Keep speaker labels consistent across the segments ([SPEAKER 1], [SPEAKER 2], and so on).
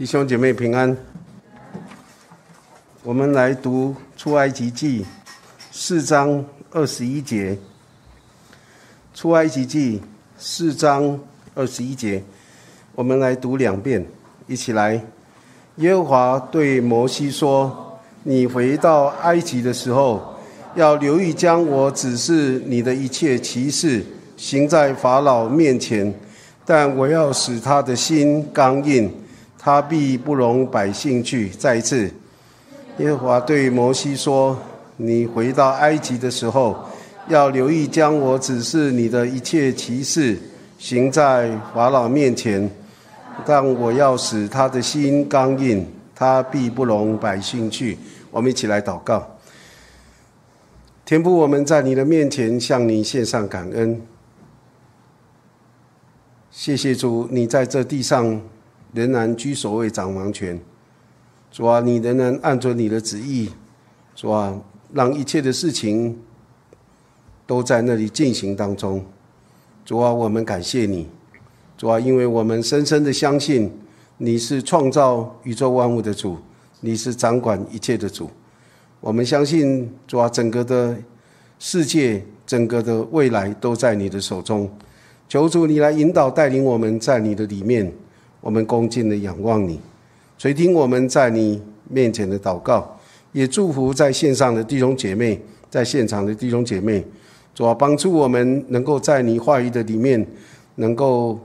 [SPEAKER 1] 弟兄姐妹平安。我们来读出埃及记四章二十一节。出埃及记四章二十一节，我们来读两遍，一起来。耶和华对摩西说：“你回到埃及的时候，要留意将我指示你的一切奇事行在法老面前，但我要使他的心刚硬。”他必不容百姓去。再一次，耶和华对摩西说：“你回到埃及的时候，要留意将我指示你的一切奇事行在法老面前，但我要使他的心刚硬，他必不容百姓去。”我们一起来祷告。天父，我们在你的面前向你献上感恩，谢谢主，你在这地上。仍然居首位掌王权，主啊，你仍然按着你的旨意，主啊，让一切的事情都在那里进行当中。主啊，我们感谢你，主啊，因为我们深深的相信你是创造宇宙万物的主，你是掌管一切的主。我们相信主啊，整个的世界，整个的未来都在你的手中。求主你来引导带领我们在你的里面。我们恭敬的仰望你，垂听我们在你面前的祷告，也祝福在线上的弟兄姐妹，在现场的弟兄姐妹，主啊，帮助我们能够在你话语的里面，能够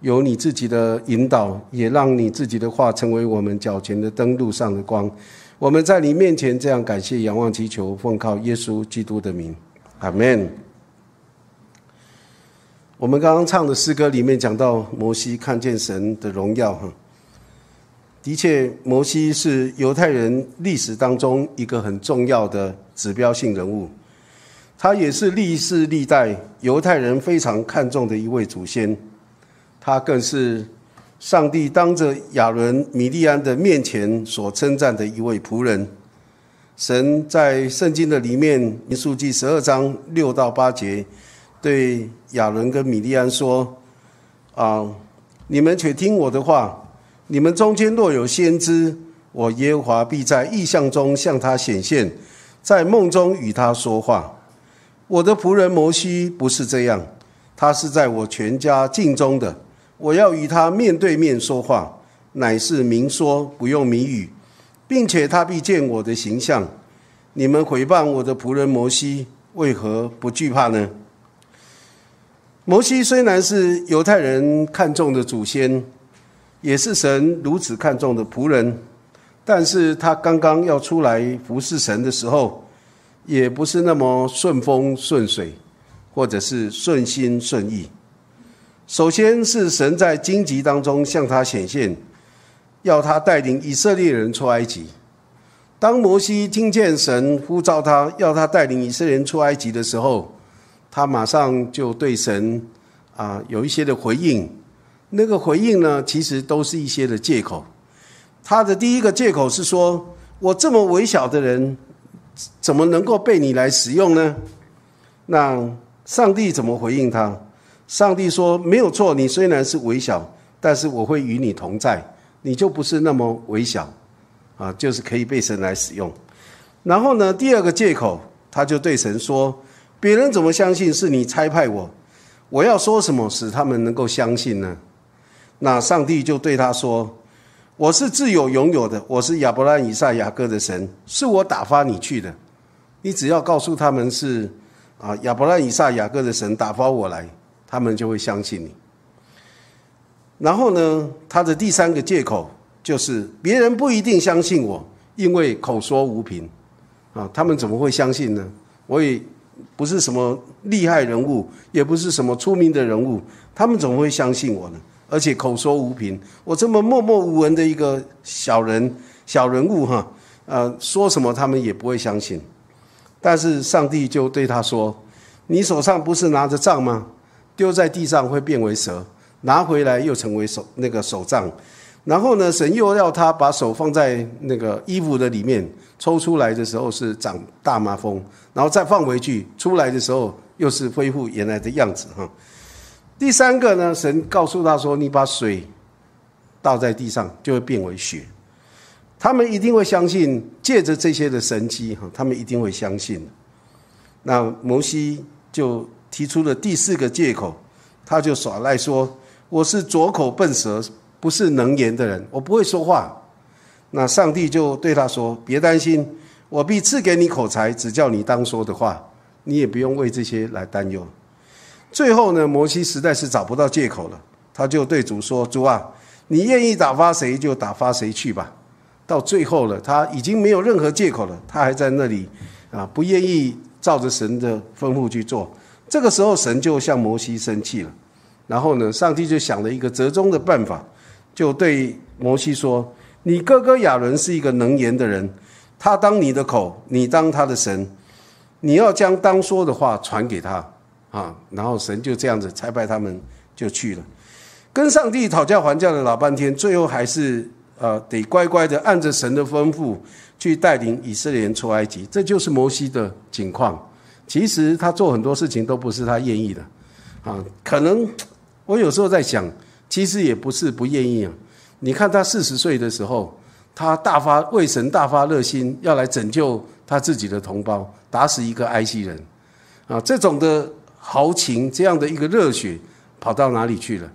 [SPEAKER 1] 有你自己的引导，也让你自己的话成为我们脚前的灯路上的光。我们在你面前这样感谢、仰望、祈求，奉靠耶稣基督的名，阿门。我们刚刚唱的诗歌里面讲到摩西看见神的荣耀，哈，的确，摩西是犹太人历史当中一个很重要的指标性人物，他也是历世历代犹太人非常看重的一位祖先，他更是上帝当着亚伦、米利安的面前所称赞的一位仆人。神在圣经的里面，民数记十二章六到八节。对亚伦跟米利安说：“啊，你们且听我的话。你们中间若有先知，我耶和华必在异象中向他显现，在梦中与他说话。我的仆人摩西不是这样，他是在我全家境中的。我要与他面对面说话，乃是明说，不用谜语，并且他必见我的形象。你们回谤我的仆人摩西，为何不惧怕呢？”摩西虽然是犹太人看重的祖先，也是神如此看重的仆人，但是他刚刚要出来服侍神的时候，也不是那么顺风顺水，或者是顺心顺意。首先是神在荆棘当中向他显现，要他带领以色列人出埃及。当摩西听见神呼召他，要他带领以色列人出埃及的时候，他马上就对神啊有一些的回应，那个回应呢，其实都是一些的借口。他的第一个借口是说：“我这么微小的人，怎么能够被你来使用呢？”那上帝怎么回应他？上帝说：“没有错，你虽然是微小，但是我会与你同在，你就不是那么微小啊，就是可以被神来使用。”然后呢，第二个借口，他就对神说。别人怎么相信是你差派我？我要说什么使他们能够相信呢？那上帝就对他说：“我是自有拥有的，我是亚伯拉罕、以撒、雅各的神，是我打发你去的。你只要告诉他们是啊，亚伯拉罕、以撒、雅各的神打发我来，他们就会相信你。然后呢，他的第三个借口就是别人不一定相信我，因为口说无凭啊，他们怎么会相信呢？我也。”不是什么厉害人物，也不是什么出名的人物，他们怎么会相信我呢？而且口说无凭，我这么默默无闻的一个小人、小人物哈，呃，说什么他们也不会相信。但是上帝就对他说：“你手上不是拿着杖吗？丢在地上会变为蛇，拿回来又成为手那个手杖。然后呢，神又要他把手放在那个衣服的里面。”抽出来的时候是长大麻风，然后再放回去，出来的时候又是恢复原来的样子哈。第三个呢，神告诉他说：“你把水倒在地上，就会变为血。他们一定会相信，借着这些的神迹，哈，他们一定会相信。那摩西就提出了第四个借口，他就耍赖说：“我是拙口笨舌，不是能言的人，我不会说话。”那上帝就对他说：“别担心，我必赐给你口才，只叫你当说的话，你也不用为这些来担忧。”最后呢，摩西实在是找不到借口了，他就对主说：“主啊，你愿意打发谁就打发谁去吧。”到最后了，他已经没有任何借口了，他还在那里啊，不愿意照着神的吩咐去做。这个时候，神就向摩西生气了。然后呢，上帝就想了一个折中的办法，就对摩西说：“你哥哥亚伦是一个能言的人，他当你的口，你当他的神，你要将当说的话传给他啊。”然后神就这样子差派他们就去了，跟上帝讨价还价了老半天，最后还是。呃，得乖乖的按着神的吩咐去带领以色列人出埃及，这就是摩西的景况。其实他做很多事情都不是他愿意的，啊，可能我有时候在想，其实也不是不愿意啊。你看他四十岁的时候，他大发为神大发热心，要来拯救他自己的同胞，打死一个埃及人，啊，这种的豪情，这样的一个热血，跑到哪里去了？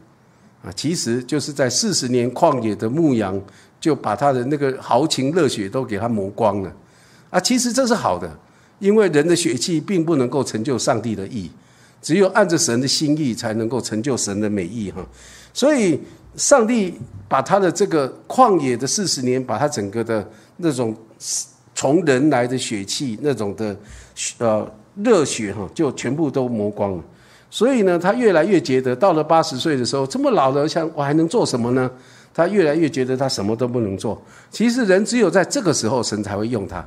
[SPEAKER 1] 啊，其实就是在四十年旷野的牧羊，就把他的那个豪情热血都给他磨光了。啊，其实这是好的，因为人的血气并不能够成就上帝的意，只有按着神的心意才能够成就神的美意哈。所以，上帝把他的这个旷野的四十年，把他整个的那种从人来的血气，那种的呃热血哈，就全部都磨光了。所以呢，他越来越觉得，到了八十岁的时候，这么老了，像我还能做什么呢？他越来越觉得他什么都不能做。其实人只有在这个时候，神才会用他。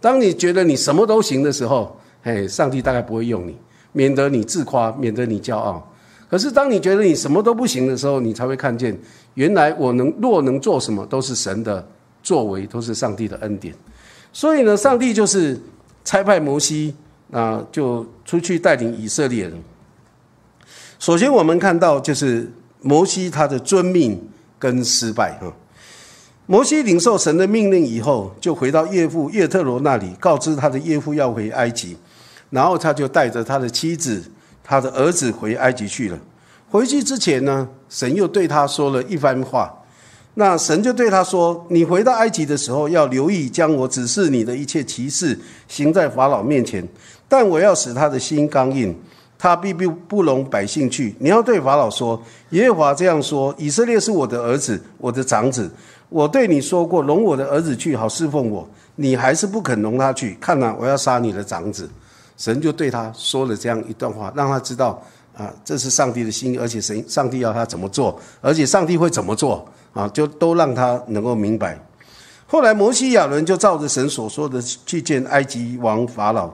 [SPEAKER 1] 当你觉得你什么都行的时候，嘿，上帝大概不会用你，免得你自夸，免得你骄傲。可是当你觉得你什么都不行的时候，你才会看见，原来我能若能做什么，都是神的作为，都是上帝的恩典。所以呢，上帝就是差派摩西啊，就出去带领以色列人。首先，我们看到就是摩西他的遵命跟失败哈。摩西领受神的命令以后，就回到岳父叶特罗那里，告知他的岳父要回埃及，然后他就带着他的妻子、他的儿子回埃及去了。回去之前呢，神又对他说了一番话。那神就对他说：“你回到埃及的时候，要留意将我指示你的一切奇事行在法老面前，但我要使他的心刚硬。”他必不不容百姓去。你要对法老说：“耶和华这样说：以色列是我的儿子，我的长子。我对你说过，容我的儿子去，好侍奉我。你还是不肯容他去。看呐，我要杀你的长子。”神就对他说了这样一段话，让他知道啊，这是上帝的心，而且神上帝要他怎么做，而且上帝会怎么做啊，就都让他能够明白。后来摩西亚伦就照着神所说的去见埃及王法老。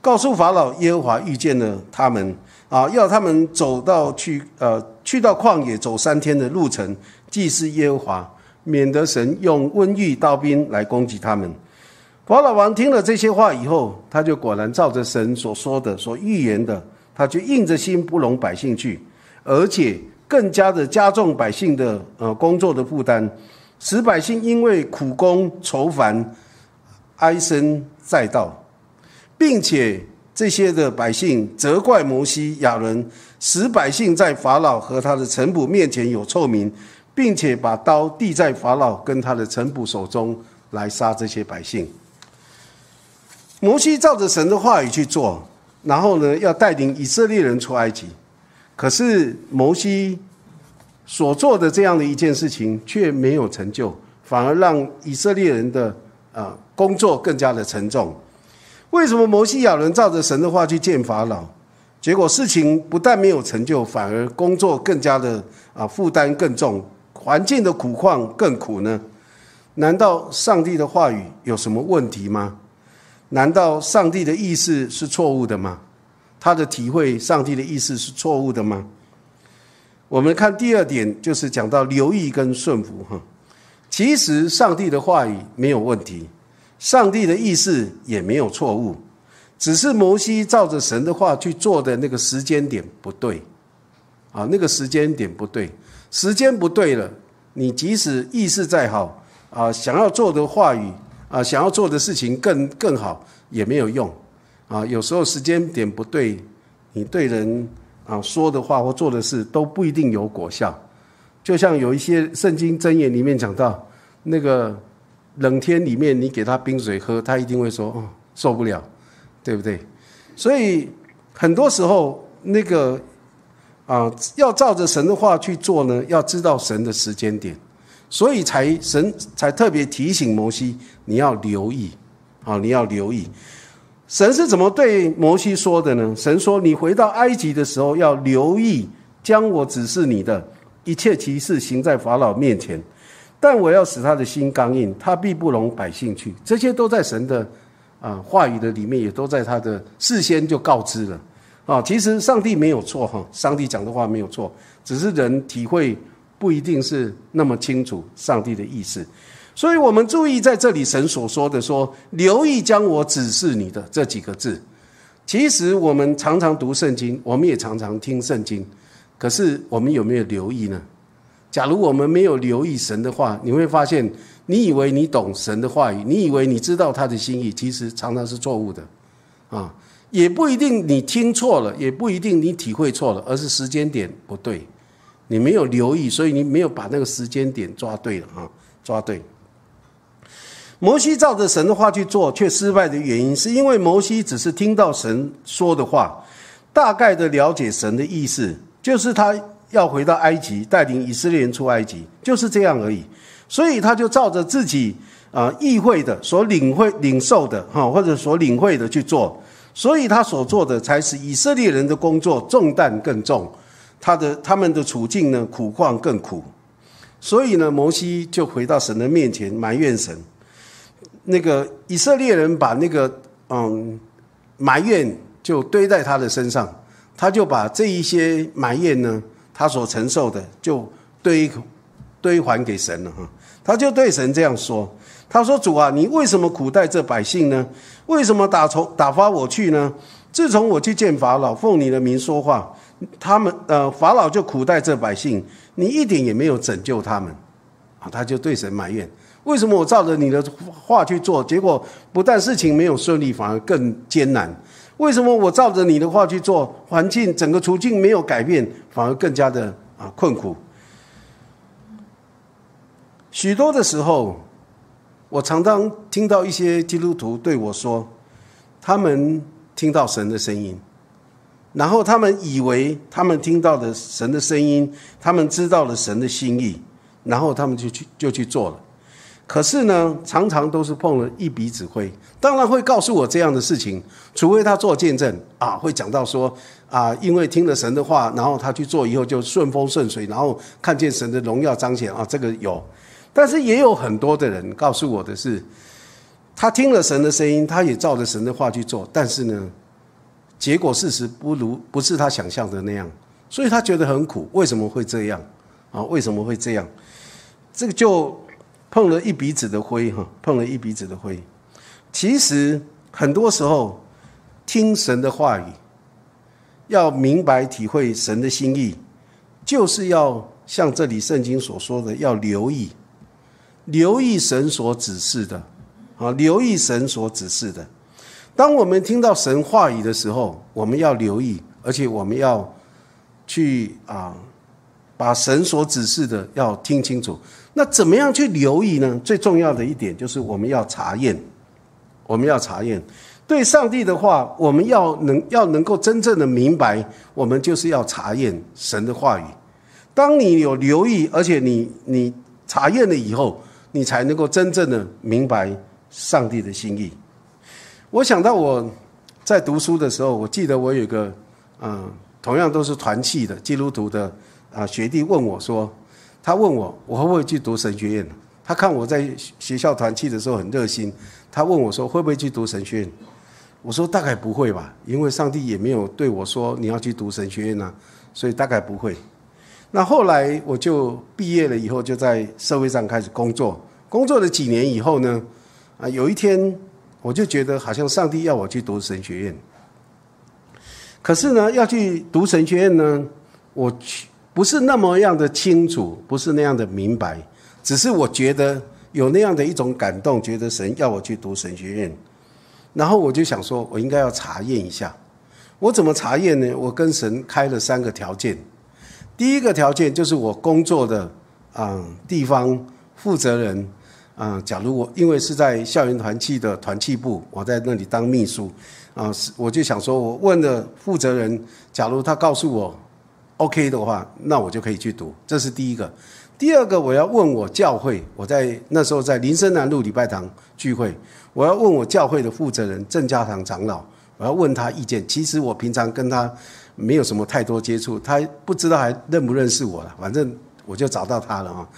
[SPEAKER 1] 告诉法老，耶和华遇见了他们，啊，要他们走到去，呃，去到旷野走三天的路程，祭祀耶和华，免得神用瘟疫刀兵来攻击他们。法老王听了这些话以后，他就果然照着神所说的、所预言的，他就硬着心不容百姓去，而且更加的加重百姓的呃工作的负担，使百姓因为苦工愁烦，唉声载道。并且这些的百姓责怪摩西、亚伦，使百姓在法老和他的臣仆面前有臭名，并且把刀递在法老跟他的臣仆手中来杀这些百姓。摩西照着神的话语去做，然后呢，要带领以色列人出埃及。可是摩西所做的这样的一件事情却没有成就，反而让以色列人的啊工作更加的沉重。为什么摩西亚伦照着神的话去见法老，结果事情不但没有成就，反而工作更加的啊负担更重，环境的苦况更苦呢？难道上帝的话语有什么问题吗？难道上帝的意思是错误的吗？他的体会上帝的意思是错误的吗？我们看第二点，就是讲到留意跟顺服哈。其实上帝的话语没有问题。上帝的意思也没有错误，只是摩西照着神的话去做的那个时间点不对，啊，那个时间点不对，时间不对了，你即使意识再好啊，想要做的话语啊，想要做的事情更更好也没有用啊。有时候时间点不对，你对人啊说的话或做的事都不一定有果效。就像有一些圣经箴言里面讲到，那个冷天里面你给他冰水喝，他一定会说哦受不了，对不对？所以很多时候那个。啊，要照着神的话去做呢，要知道神的时间点，所以才神才特别提醒摩西，你要留意，啊，你要留意，神是怎么对摩西说的呢？神说，你回到埃及的时候要留意，将我指示你的一切奇事行在法老面前，但我要使他的心刚硬，他必不容百姓去。这些都在神的啊话语的里面，也都在他的事先就告知了。啊，其实上帝没有错哈，上帝讲的话没有错，只是人体会不一定是那么清楚上帝的意思，所以我们注意在这里神所说的说留意将我指示你的这几个字。其实我们常常读圣经，我们也常常听圣经，可是我们有没有留意呢？假如我们没有留意神的话，你会发现，你以为你懂神的话语，你以为你知道他的心意，其实常常是错误的，啊。也不一定你听错了，也不一定你体会错了，而是时间点不对，你没有留意，所以你没有把那个时间点抓对了啊，抓对。摩西照着神的话去做，却失败的原因，是因为摩西只是听到神说的话，大概的了解神的意思，就是他要回到埃及，带领以色列人出埃及，就是这样而已。所以他就照着自己啊意会的所领会领受的哈，或者所领会的去做。所以他所做的才使以色列人的工作重担更重，他的他们的处境呢苦况更苦。所以呢，摩西就回到神的面前埋怨神。那个以色列人把那个嗯埋怨就堆在他的身上，他就把这一些埋怨呢，他所承受的就堆堆还给神了哈。他就对神这样说。他说：“主啊，你为什么苦待这百姓呢？为什么打从打发我去呢？自从我去见法老，奉你的名说话，他们呃法老就苦待这百姓，你一点也没有拯救他们，啊，他就对神埋怨：为什么我照着你的话去做，结果不但事情没有顺利，反而更艰难？为什么我照着你的话去做，环境整个处境没有改变，反而更加的啊困苦？许多的时候。”我常常听到一些基督徒对我说，他们听到神的声音，然后他们以为他们听到的神的声音，他们知道了神的心意，然后他们就去就去做了。可是呢，常常都是碰了一笔指挥。当然会告诉我这样的事情，除非他做见证啊，会讲到说啊，因为听了神的话，然后他去做以后就顺风顺水，然后看见神的荣耀彰显啊，这个有。但是也有很多的人告诉我的是，他听了神的声音，他也照着神的话去做，但是呢，结果事实不如不是他想象的那样，所以他觉得很苦。为什么会这样？啊，为什么会这样？这个就碰了一鼻子的灰哈，碰了一鼻子的灰。其实很多时候听神的话语，要明白体会神的心意，就是要像这里圣经所说的，要留意。留意神所指示的，啊，留意神所指示的。当我们听到神话语的时候，我们要留意，而且我们要去啊，把神所指示的要听清楚。那怎么样去留意呢？最重要的一点就是我们要查验，我们要查验对上帝的话，我们要能要能够真正的明白，我们就是要查验神的话语。当你有留意，而且你你查验了以后。你才能够真正的明白上帝的心意。我想到我在读书的时候，我记得我有一个嗯，同样都是团契的基督徒的啊学弟问我说，他问我我会不会去读神学院？他看我在学校团契的时候很热心，他问我说会不会去读神学院？我说大概不会吧，因为上帝也没有对我说你要去读神学院啊，所以大概不会。那后来我就毕业了以后，就在社会上开始工作。工作了几年以后呢，啊，有一天我就觉得好像上帝要我去读神学院。可是呢，要去读神学院呢，我去不是那么样的清楚，不是那样的明白，只是我觉得有那样的一种感动，觉得神要我去读神学院，然后我就想说，我应该要查验一下。我怎么查验呢？我跟神开了三个条件。第一个条件就是我工作的啊地方负责人啊，假如我因为是在校园团契的团契部，我在那里当秘书啊，是我就想说，我问了负责人，假如他告诉我 OK 的话，那我就可以去读。这是第一个。第二个，我要问我教会，我在那时候在林森南路礼拜堂聚会，我要问我教会的负责人郑家堂长老。我要问他意见，其实我平常跟他没有什么太多接触，他不知道还认不认识我了。反正我就找到他了啊，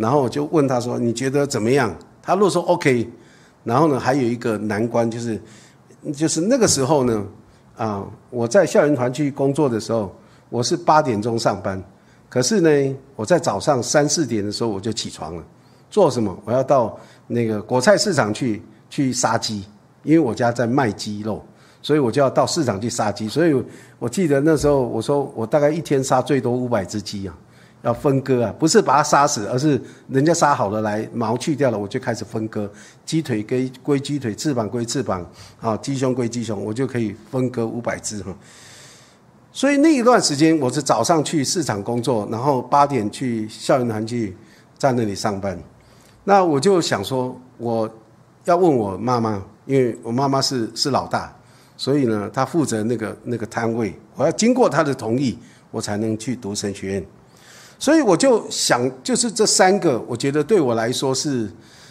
[SPEAKER 1] 然后我就问他说：“你觉得怎么样？”他如果说 OK，然后呢，还有一个难关就是，就是那个时候呢，啊，我在校园团去工作的时候，我是八点钟上班，可是呢，我在早上三四点的时候我就起床了，做什么？我要到那个果菜市场去去杀鸡，因为我家在卖鸡肉。所以我就要到市场去杀鸡，所以我记得那时候我说我大概一天杀最多五百只鸡啊，要分割啊，不是把它杀死，而是人家杀好了来毛去掉了，我就开始分割，鸡腿归归鸡腿，翅膀归翅膀，啊，鸡胸归鸡胸，我就可以分割五百只哈。所以那一段时间我是早上去市场工作，然后八点去校园团去在那里上班，那我就想说我要问我妈妈，因为我妈妈是是老大。所以呢，她负责那个那个摊位，我要经过她的同意，我才能去读神学院。所以我就想，就是这三个，我觉得对我来说是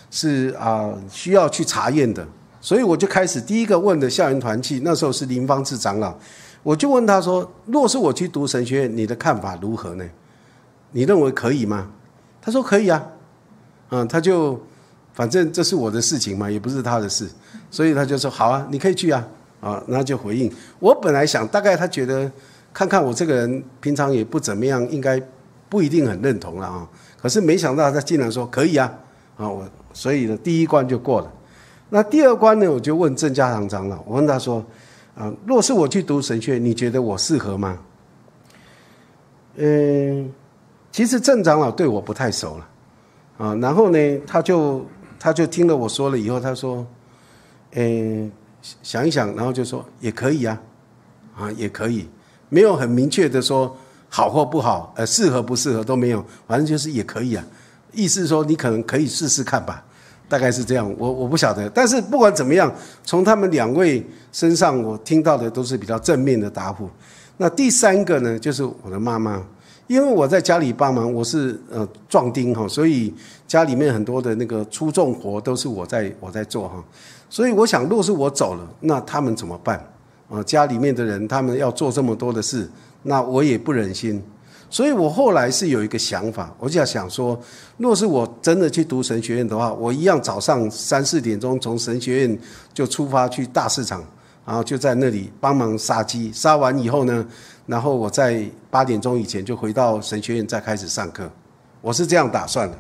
[SPEAKER 1] 是啊需要去查验的。所以我就开始第一个问的校园团契，那时候是林方志长老，我就问他说：若是我去读神学院，你的看法如何呢？你认为可以吗？他说可以啊，嗯，他就反正这是我的事情嘛，也不是他的事，所以他就说好啊，你可以去啊。啊，那就回应。我本来想，大概他觉得看看我这个人平常也不怎么样，应该不一定很认同了啊。可是没想到他竟然说可以啊，啊我所以呢第一关就过了。那第二关呢，我就问郑家堂长老，我问他说，啊，若是我去读神学，你觉得我适合吗？嗯，其实郑长老对我不太熟了，啊，然后呢，他就他就听了我说了以后，他说，嗯。想一想，然后就说也可以啊，啊也可以，没有很明确的说好或不好，呃适合不适合都没有，反正就是也可以啊。意思说你可能可以试试看吧，大概是这样。我我不晓得，但是不管怎么样，从他们两位身上我听到的都是比较正面的答复。那第三个呢，就是我的妈妈，因为我在家里帮忙，我是呃壮丁哈，所以家里面很多的那个出重活都是我在我在做哈。所以我想，若是我走了，那他们怎么办？啊，家里面的人他们要做这么多的事，那我也不忍心。所以我后来是有一个想法，我就想说，若是我真的去读神学院的话，我一样早上三四点钟从神学院就出发去大市场，然后就在那里帮忙杀鸡，杀完以后呢，然后我在八点钟以前就回到神学院再开始上课。我是这样打算的。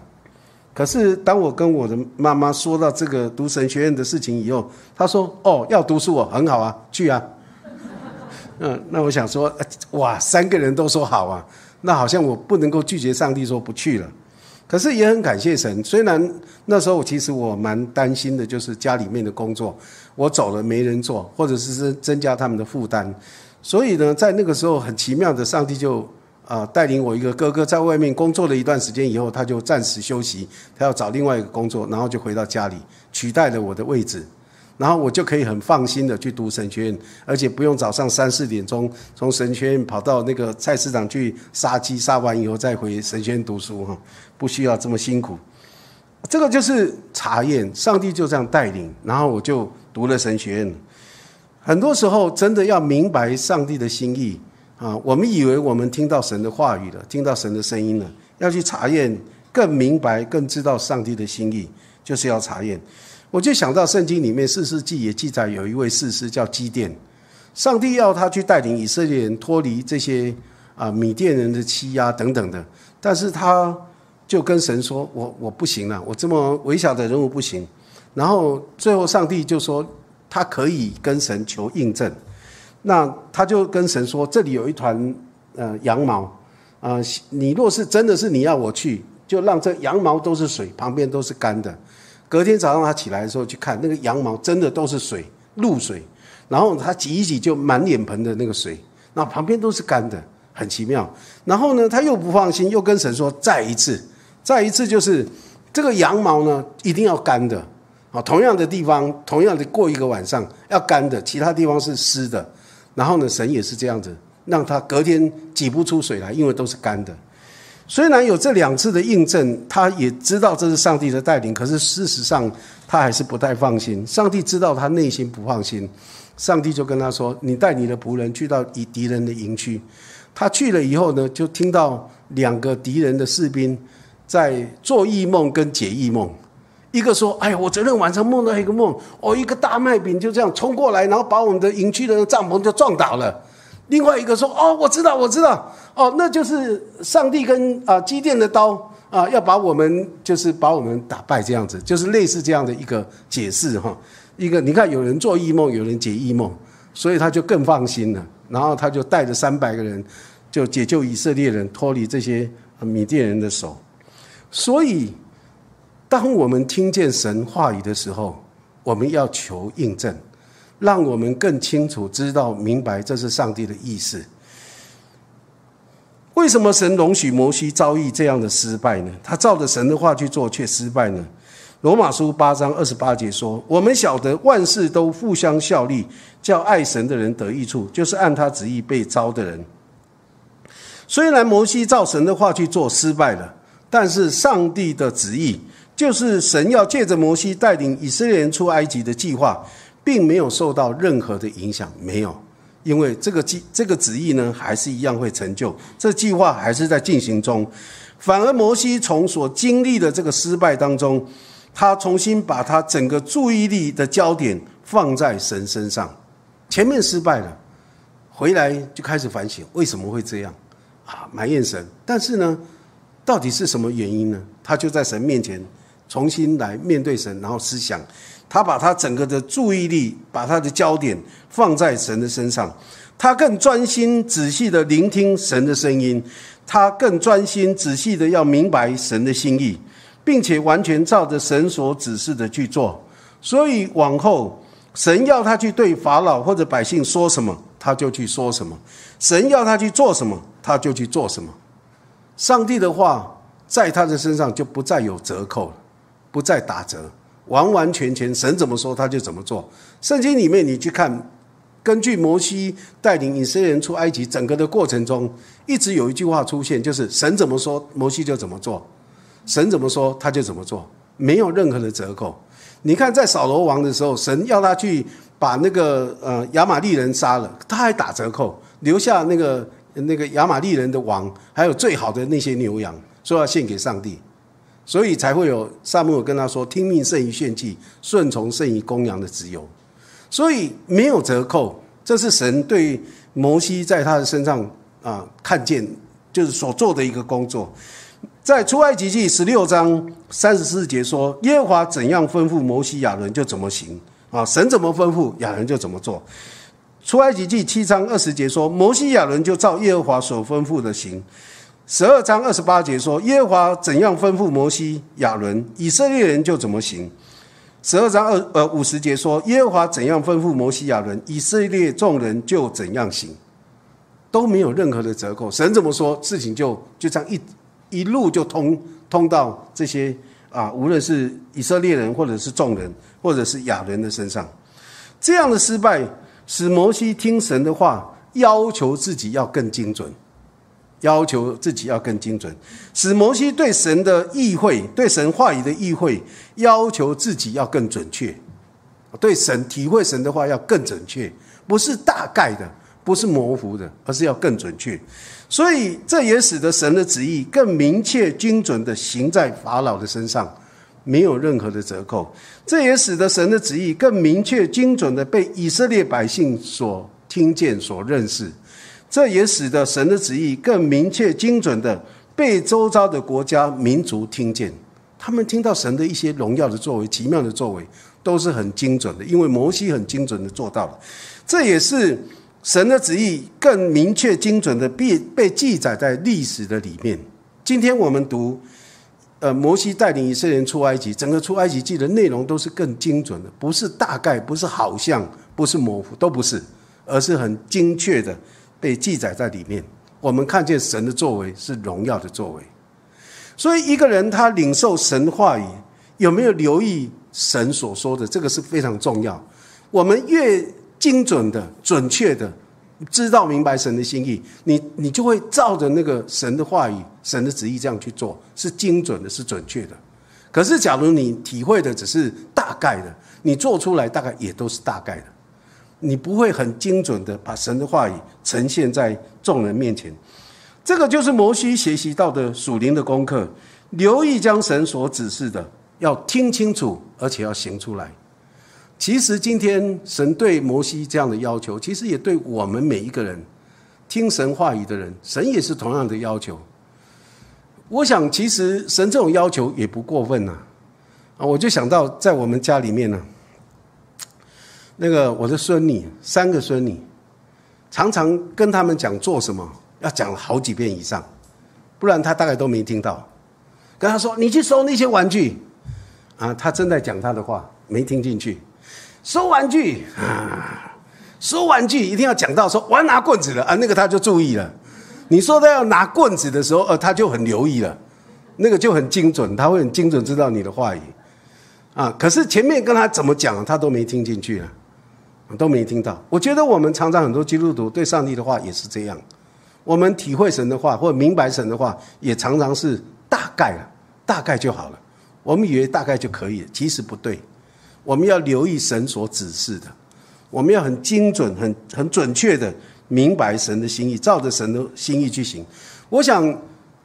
[SPEAKER 1] 可是，当我跟我的妈妈说到这个读神学院的事情以后，她说：“哦，要读书哦，很好啊，去啊。”嗯，那我想说，哇，三个人都说好啊，那好像我不能够拒绝上帝说不去了。可是也很感谢神，虽然那时候其实我蛮担心的，就是家里面的工作，我走了没人做，或者是增增加他们的负担。所以呢，在那个时候很奇妙的，上帝就。啊，带领我一个哥哥在外面工作了一段时间以后，他就暂时休息，他要找另外一个工作，然后就回到家里取代了我的位置，然后我就可以很放心的去读神学院，而且不用早上三四点钟从神学院跑到那个菜市场去杀鸡，杀完以后再回神学院读书哈，不需要这么辛苦。这个就是查验，上帝就这样带领，然后我就读了神学院。很多时候真的要明白上帝的心意。啊，我们以为我们听到神的话语了，听到神的声音了，要去查验，更明白、更知道上帝的心意，就是要查验。我就想到圣经里面四世纪也记载，有一位士师叫基甸，上帝要他去带领以色列人脱离这些啊米甸人的欺压等等的，但是他就跟神说：“我我不行了，我这么微小的人物不行。”然后最后上帝就说他可以跟神求印证。那他就跟神说：“这里有一团呃羊毛，啊，你若是真的是你要我去，就让这羊毛都是水，旁边都是干的。隔天早上他起来的时候去看，那个羊毛真的都是水，露水。然后他挤一挤，就满脸盆的那个水，那旁边都是干的，很奇妙。然后呢，他又不放心，又跟神说：“再一次，再一次，就是这个羊毛呢，一定要干的。啊，同样的地方，同样的过一个晚上要干的，其他地方是湿的。然后呢，神也是这样子，让他隔天挤不出水来，因为都是干的。虽然有这两次的印证，他也知道这是上帝的带领，可是事实上他还是不太放心。上帝知道他内心不放心。”上帝就跟他说：“你带你的仆人去到敌敌人的营区。”他去了以后呢，就听到两个敌人的士兵在做异梦跟解异梦。一个说：“哎呀，我昨天晚上梦到一个梦，哦，一个大麦饼就这样冲过来，然后把我们的营区的帐篷就撞倒了。”另外一个说：“哦，我知道，我知道，哦，那就是上帝跟啊机电的刀啊，要把我们就是把我们打败这样子，就是类似这样的一个解释哈。”一个，你看有人做异梦，有人解异梦，所以他就更放心了。然后他就带着三百个人，就解救以色列人脱离这些米甸人的手。所以，当我们听见神话语的时候，我们要求印证，让我们更清楚知道明白这是上帝的意思。为什么神容许摩西遭遇这样的失败呢？他照着神的话去做，却失败呢？罗马书八章二十八节说：“我们晓得万事都互相效力，叫爱神的人得益处，就是按他旨意被招的人。”虽然摩西照神的话去做失败了，但是上帝的旨意，就是神要借着摩西带领以色列人出埃及的计划，并没有受到任何的影响。没有，因为这个计这个旨意呢，还是一样会成就，这计划还是在进行中。反而摩西从所经历的这个失败当中，他重新把他整个注意力的焦点放在神身上，前面失败了，回来就开始反省为什么会这样，啊，埋怨神。但是呢，到底是什么原因呢？他就在神面前重新来面对神，然后思想，他把他整个的注意力，把他的焦点放在神的身上，他更专心仔细的聆听神的声音，他更专心仔细的要明白神的心意。并且完全照着神所指示的去做，所以往后神要他去对法老或者百姓说什么，他就去说什么；神要他去做什么，他就去做什么。上帝的话在他的身上就不再有折扣了，不再打折，完完全全神怎么说他就怎么做。圣经里面你去看，根据摩西带领以色列人出埃及整个的过程中，一直有一句话出现，就是神怎么说，摩西就怎么做。神怎么说，他就怎么做，没有任何的折扣。你看，在扫罗王的时候，神要他去把那个呃亚玛利人杀了，他还打折扣，留下那个那个亚玛利人的王，还有最好的那些牛羊，说要献给上帝，所以才会有萨母尔跟他说：“听命胜于献祭，顺从胜于公羊的自由。”所以没有折扣，这是神对摩西在他的身上啊看见，就是所做的一个工作。在出埃及记十六章三十四节说：“耶和华怎样吩咐摩西亚伦，就怎么行啊！神怎么吩咐亚伦，就怎么做。”出埃及记七章二十节说：“摩西亚伦就照耶和华所吩咐的行。”十二章二十八节说：“耶和华怎样吩咐摩西亚伦，以色列人就怎么行。”十二章二呃五十节说：“耶和华怎样吩咐摩西亚伦，以色列众人就怎样行。”都没有任何的折扣，神怎么说，事情就就这样一。一路就通通到这些啊，无论是以色列人，或者是众人，或者是亚人的身上，这样的失败使摩西听神的话，要求自己要更精准，要求自己要更精准，使摩西对神的意会，对神话语的意会，要求自己要更准确，对神体会神的话要更准确，不是大概的，不是模糊的，而是要更准确。所以，这也使得神的旨意更明确、精准的行在法老的身上，没有任何的折扣。这也使得神的旨意更明确、精准的被以色列百姓所听见、所认识。这也使得神的旨意更明确、精准的被周遭的国家、民族听见。他们听到神的一些荣耀的作为、奇妙的作为，都是很精准的，因为摩西很精准的做到了。这也是。神的旨意更明确精准的被被记载在历史的里面。今天我们读，呃，摩西带领以色列人出埃及，整个出埃及记的内容都是更精准的，不是大概，不是好像，不是模糊，都不是，而是很精确的被记载在里面。我们看见神的作为是荣耀的作为。所以一个人他领受神话语，有没有留意神所说的？这个是非常重要。我们越精准的、准确的知道明白神的心意，你你就会照着那个神的话语、神的旨意这样去做，是精准的，是准确的。可是，假如你体会的只是大概的，你做出来大概也都是大概的，你不会很精准的把神的话语呈现在众人面前。这个就是摩西学习到的属灵的功课，留意将神所指示的，要听清楚，而且要行出来。其实今天神对摩西这样的要求，其实也对我们每一个人听神话语的人，神也是同样的要求。我想，其实神这种要求也不过分呐。啊，我就想到在我们家里面呢，那个我的孙女，三个孙女，常常跟他们讲做什么。要讲好几遍以上，不然他大概都没听到。跟他说：“你去收那些玩具。”啊，他正在讲他的话，没听进去。收玩具啊，收玩具一定要讲到说我要拿棍子了啊，那个他就注意了。你说他要拿棍子的时候，呃，他就很留意了，那个就很精准，他会很精准知道你的话语。啊，可是前面跟他怎么讲，他都没听进去了，都没听到。我觉得我们常常很多基督徒对上帝的话也是这样。我们体会神的话，或明白神的话，也常常是大概了，大概就好了。我们以为大概就可以了，其实不对。我们要留意神所指示的，我们要很精准、很很准确的明白神的心意，照着神的心意去行。我想，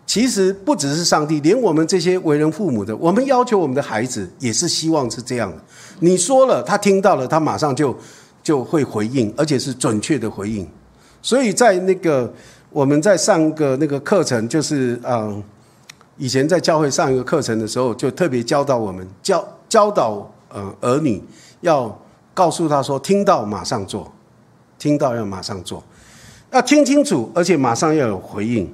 [SPEAKER 1] 其实不只是上帝，连我们这些为人父母的，我们要求我们的孩子，也是希望是这样的。你说了，他听到了，他马上就就会回应，而且是准确的回应。所以在那个。我们在上个那个课程，就是嗯，以前在教会上一个课程的时候，就特别教导我们教教导呃儿女要告诉他说，听到马上做，听到要马上做，要听清楚，而且马上要有回应。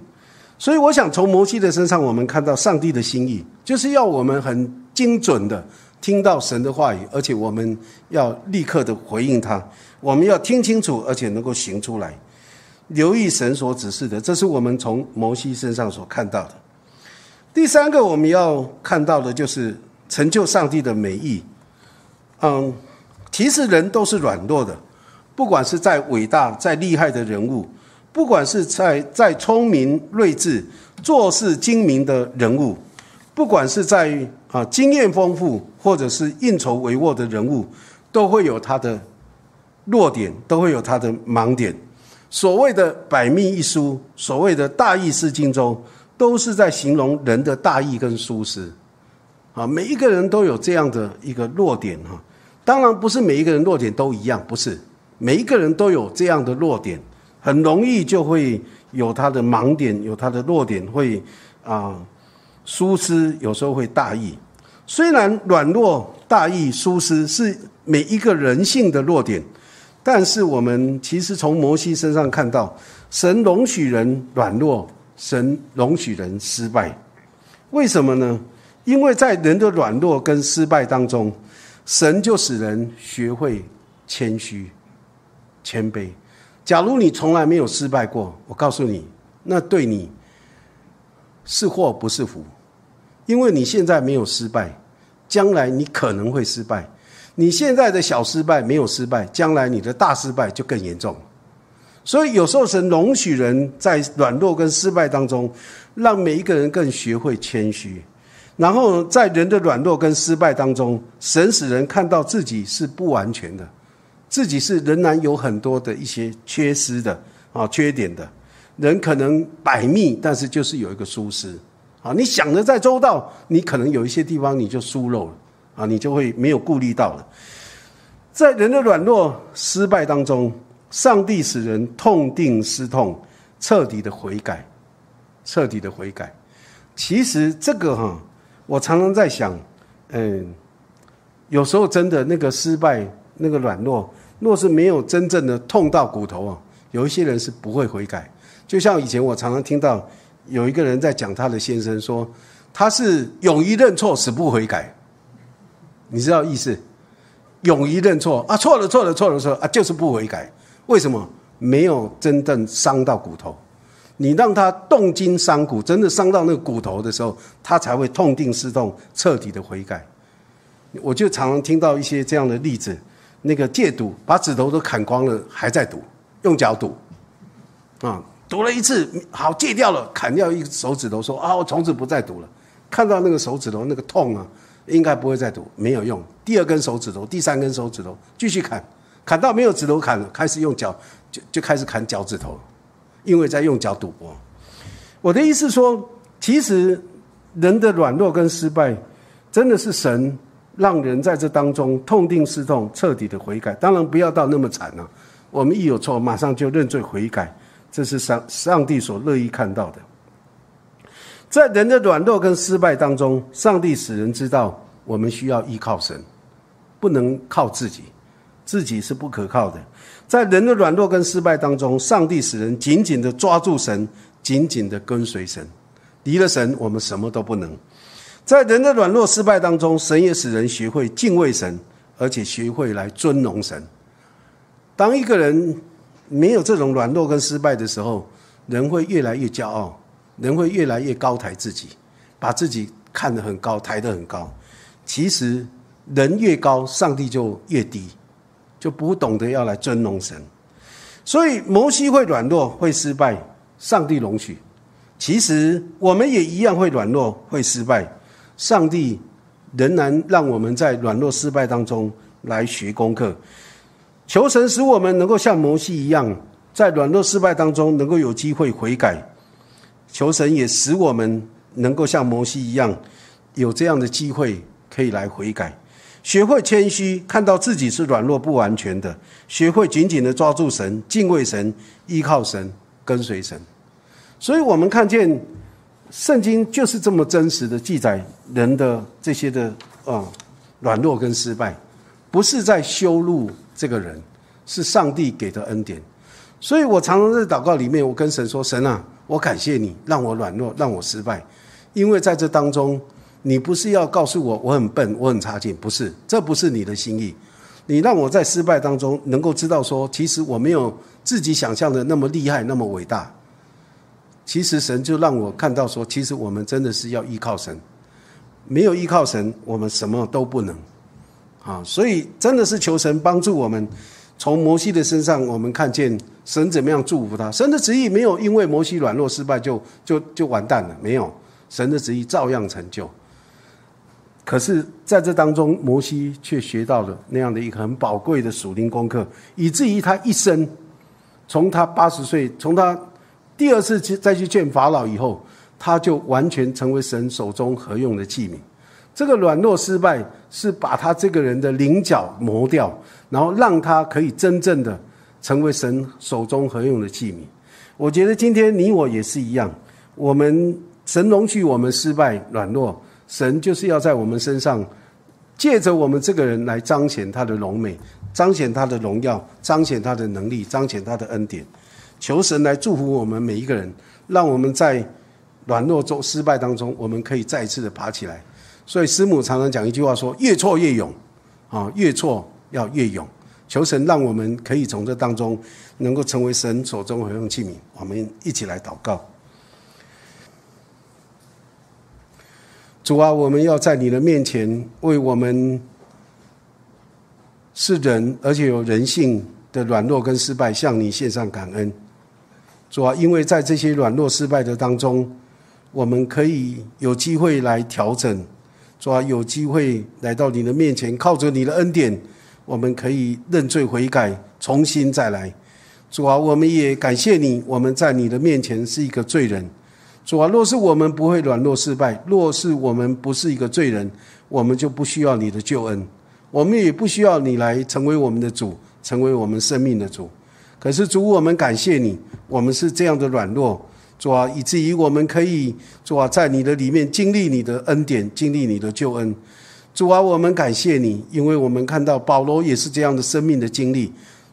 [SPEAKER 1] 所以我想从摩西的身上，我们看到上帝的心意，就是要我们很精准的听到神的话语，而且我们要立刻的回应他。我们要听清楚，而且能够行出来。留意神所指示的，这是我们从摩西身上所看到的。第三个，我们要看到的就是成就上帝的美意。嗯，其实人都是软弱的，不管是在伟大、再厉害的人物，不管是在在聪明睿智、做事精明的人物，不管是在啊经验丰富或者是运筹帷幄的人物，都会有他的弱点，都会有他的盲点。所谓的百密一疏，所谓的大意失荆州，都是在形容人的大意跟疏失。啊，每一个人都有这样的一个弱点哈。当然不是每一个人弱点都一样，不是每一个人都有这样的弱点，很容易就会有他的盲点，有他的弱点，会啊疏失，有时候会大意。虽然软弱、大意、疏失是每一个人性的弱点。但是我们其实从摩西身上看到，神容许人软弱，神容许人失败，为什么呢？因为在人的软弱跟失败当中，神就使人学会谦虚、谦卑。假如你从来没有失败过，我告诉你，那对你是祸不是福，因为你现在没有失败，将来你可能会失败。你现在的小失败没有失败，将来你的大失败就更严重。所以有时候神容许人在软弱跟失败当中，让每一个人更学会谦虚。然后在人的软弱跟失败当中，神使人看到自己是不完全的，自己是仍然有很多的一些缺失的啊缺点的。人可能百密，但是就是有一个疏失啊。你想的再周到，你可能有一些地方你就疏漏了。啊，你就会没有顾虑到了，在人的软弱、失败当中，上帝使人痛定思痛，彻底的悔改，彻底的悔改。其实这个哈，我常常在想，嗯，有时候真的那个失败、那个软弱，若是没有真正的痛到骨头啊，有一些人是不会悔改。就像以前我常常听到有一个人在讲他的先生说，他是勇于认错，死不悔改。你知道意思？勇于认错啊，错了错了错了错啊，就是不悔改。为什么？没有真正伤到骨头。你让他动筋伤骨，真的伤到那个骨头的时候，他才会痛定思痛，彻底的悔改。我就常常听到一些这样的例子，那个戒赌，把指头都砍光了，还在赌，用脚赌，啊，赌了一次，好戒掉了，砍掉一手指头，说啊，我从此不再赌了。看到那个手指头那个痛啊，应该不会再赌，没有用。第二根手指头，第三根手指头，继续砍，砍到没有指头砍了，开始用脚，就就开始砍脚趾头，因为在用脚赌博。我的意思说，其实人的软弱跟失败，真的是神。让人在这当中痛定思痛，彻底的悔改。当然不要到那么惨啊！我们一有错，马上就认罪悔改，这是上上帝所乐意看到的。在人的软弱跟失败当中，上帝使人知道，我们需要依靠神，不能靠自己，自己是不可靠的。在人的软弱跟失败当中，上帝使人紧紧的抓住神，紧紧的跟随神。离了神，我们什么都不能。在人的软弱失败当中，神也使人学会敬畏神，而且学会来尊荣神。当一个人没有这种软弱跟失败的时候，人会越来越骄傲，人会越来越高抬自己，把自己看得很高，抬得很高。其实人越高，上帝就越低，就不懂得要来尊荣神。所以摩西会软弱，会失败，上帝容许。其实我们也一样会软弱，会失败。上帝仍然让我们在软弱失败当中来学功课，求神使我们能够像摩西一样，在软弱失败当中能够有机会悔改。求神也使我们能够像摩西一样，有这样的机会可以来悔改，学会谦虚，看到自己是软弱不完全的，学会紧紧的抓住神，敬畏神，依靠神，跟随神。所以我们看见。圣经就是这么真实的记载人的这些的啊软弱跟失败，不是在修路这个人，是上帝给的恩典。所以我常常在祷告里面，我跟神说：“神啊，我感谢你让我软弱，让我失败，因为在这当中，你不是要告诉我我很笨，我很差劲，不是，这不是你的心意。你让我在失败当中能够知道说，其实我没有自己想象的那么厉害，那么伟大。”其实神就让我看到说，其实我们真的是要依靠神，没有依靠神，我们什么都不能。啊，所以真的是求神帮助我们。从摩西的身上，我们看见神怎么样祝福他。神的旨意没有因为摩西软弱失败就就就完蛋了，没有，神的旨意照样成就。可是在这当中，摩西却学到了那样的一个很宝贵的属灵功课，以至于他一生，从他八十岁，从他。第二次去再去见法老以后，他就完全成为神手中合用的器皿。这个软弱失败是把他这个人的棱角磨掉，然后让他可以真正的成为神手中合用的器皿。我觉得今天你我也是一样，我们神容许我们失败软弱，神就是要在我们身上借着我们这个人来彰显他的荣美，彰显他的荣耀，彰显他的能力，彰显他的恩典。求神来祝福我们每一个人，让我们在软弱中、失败当中，我们可以再一次的爬起来。所以师母常常讲一句话说：“越挫越勇，啊，越挫要越勇。”求神让我们可以从这当中能够成为神手中合用器皿。我们一起来祷告：主啊，我们要在你的面前为我们是人而且有人性的软弱跟失败，向你献上感恩。主啊，因为在这些软弱失败的当中，我们可以有机会来调整。主啊，有机会来到你的面前，靠着你的恩典，我们可以认罪悔改，重新再来。主啊，我们也感谢你，我们在你的面前是一个罪人。主啊，若是我们不会软弱失败，若是我们不是一个罪人，我们就不需要你的救恩，我们也不需要你来成为我们的主，成为我们生命的主。可是主，我们感谢你，我们是这样的软弱，主啊，以至于我们可以主啊，在你的里面经历你的恩典，经历你的救恩。主啊，我们感谢你，因为我们看到保罗也是这样的生命的经历。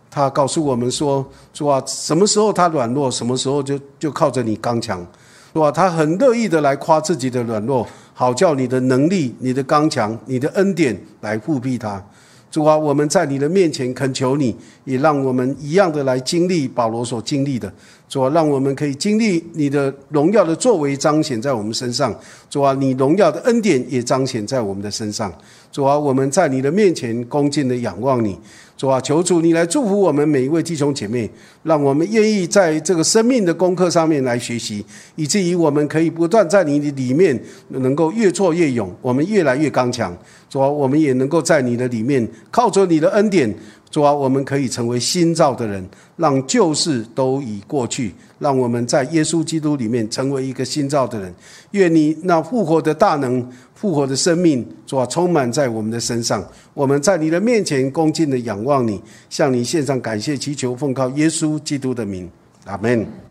[SPEAKER 1] 他告诉我们说：“主啊，什么时候他软弱，什么时候就就靠着你刚强，是吧？他很乐意的来夸自己的软弱，好叫你的能力、你的刚强、你的恩典来复辟他。主啊，我们在你的面前恳求你，也让我们一样的来经历保罗所经历的。主啊，让我们可以经历你的荣耀的作为彰显在我们身上。主啊，你荣耀的恩典也彰显在我们的身上。主啊，我们在你的面前恭敬的仰望你。”主啊，求主你来祝福我们每一位弟兄姐妹，让我们愿意在这个生命的功课上面来学习，以至于我们可以不断在你的里面能够越挫越勇，我们越来越刚强。主啊，我们也能够在你的里面靠着你的恩典，主啊，我们可以成为新造的人，让旧事都已过去，让我们在耶稣基督里面成为一个新造的人。愿你那复活的大能。复活的生命，主啊，充满在我们的身上。我们在你的面前恭敬地仰望你，向你献上感谢祈求，奉靠耶稣基督的名，阿门。